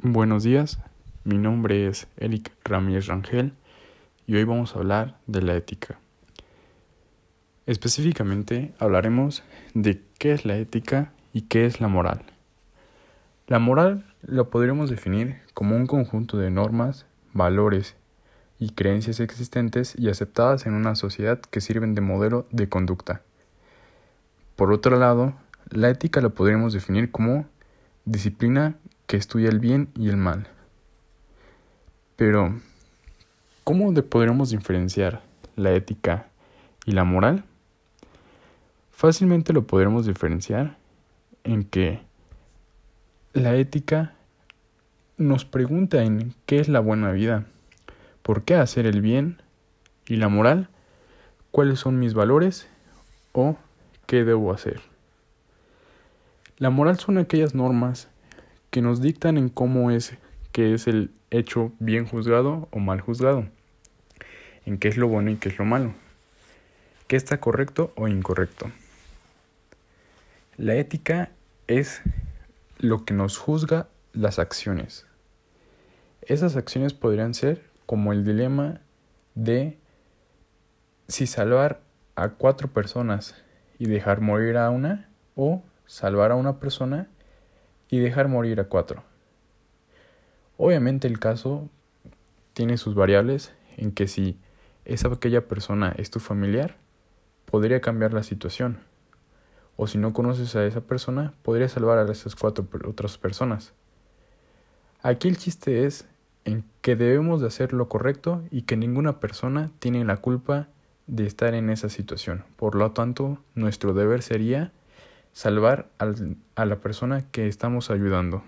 Buenos días, mi nombre es Eric Ramírez Rangel y hoy vamos a hablar de la ética. Específicamente hablaremos de qué es la ética y qué es la moral. La moral lo podríamos definir como un conjunto de normas, valores y creencias existentes y aceptadas en una sociedad que sirven de modelo de conducta. Por otro lado, la ética lo podríamos definir como disciplina que estudia el bien y el mal. Pero, ¿cómo podremos diferenciar la ética y la moral? Fácilmente lo podremos diferenciar en que la ética nos pregunta en qué es la buena vida, por qué hacer el bien y la moral, cuáles son mis valores o qué debo hacer. La moral son aquellas normas que nos dictan en cómo es que es el hecho bien juzgado o mal juzgado, en qué es lo bueno y qué es lo malo, qué está correcto o incorrecto. La ética es lo que nos juzga las acciones. Esas acciones podrían ser como el dilema de si salvar a cuatro personas y dejar morir a una o salvar a una persona y dejar morir a cuatro. Obviamente el caso tiene sus variables en que si esa aquella persona es tu familiar, podría cambiar la situación. O si no conoces a esa persona, podría salvar a esas cuatro otras personas. Aquí el chiste es en que debemos de hacer lo correcto y que ninguna persona tiene la culpa de estar en esa situación. Por lo tanto, nuestro deber sería salvar a la persona que estamos ayudando.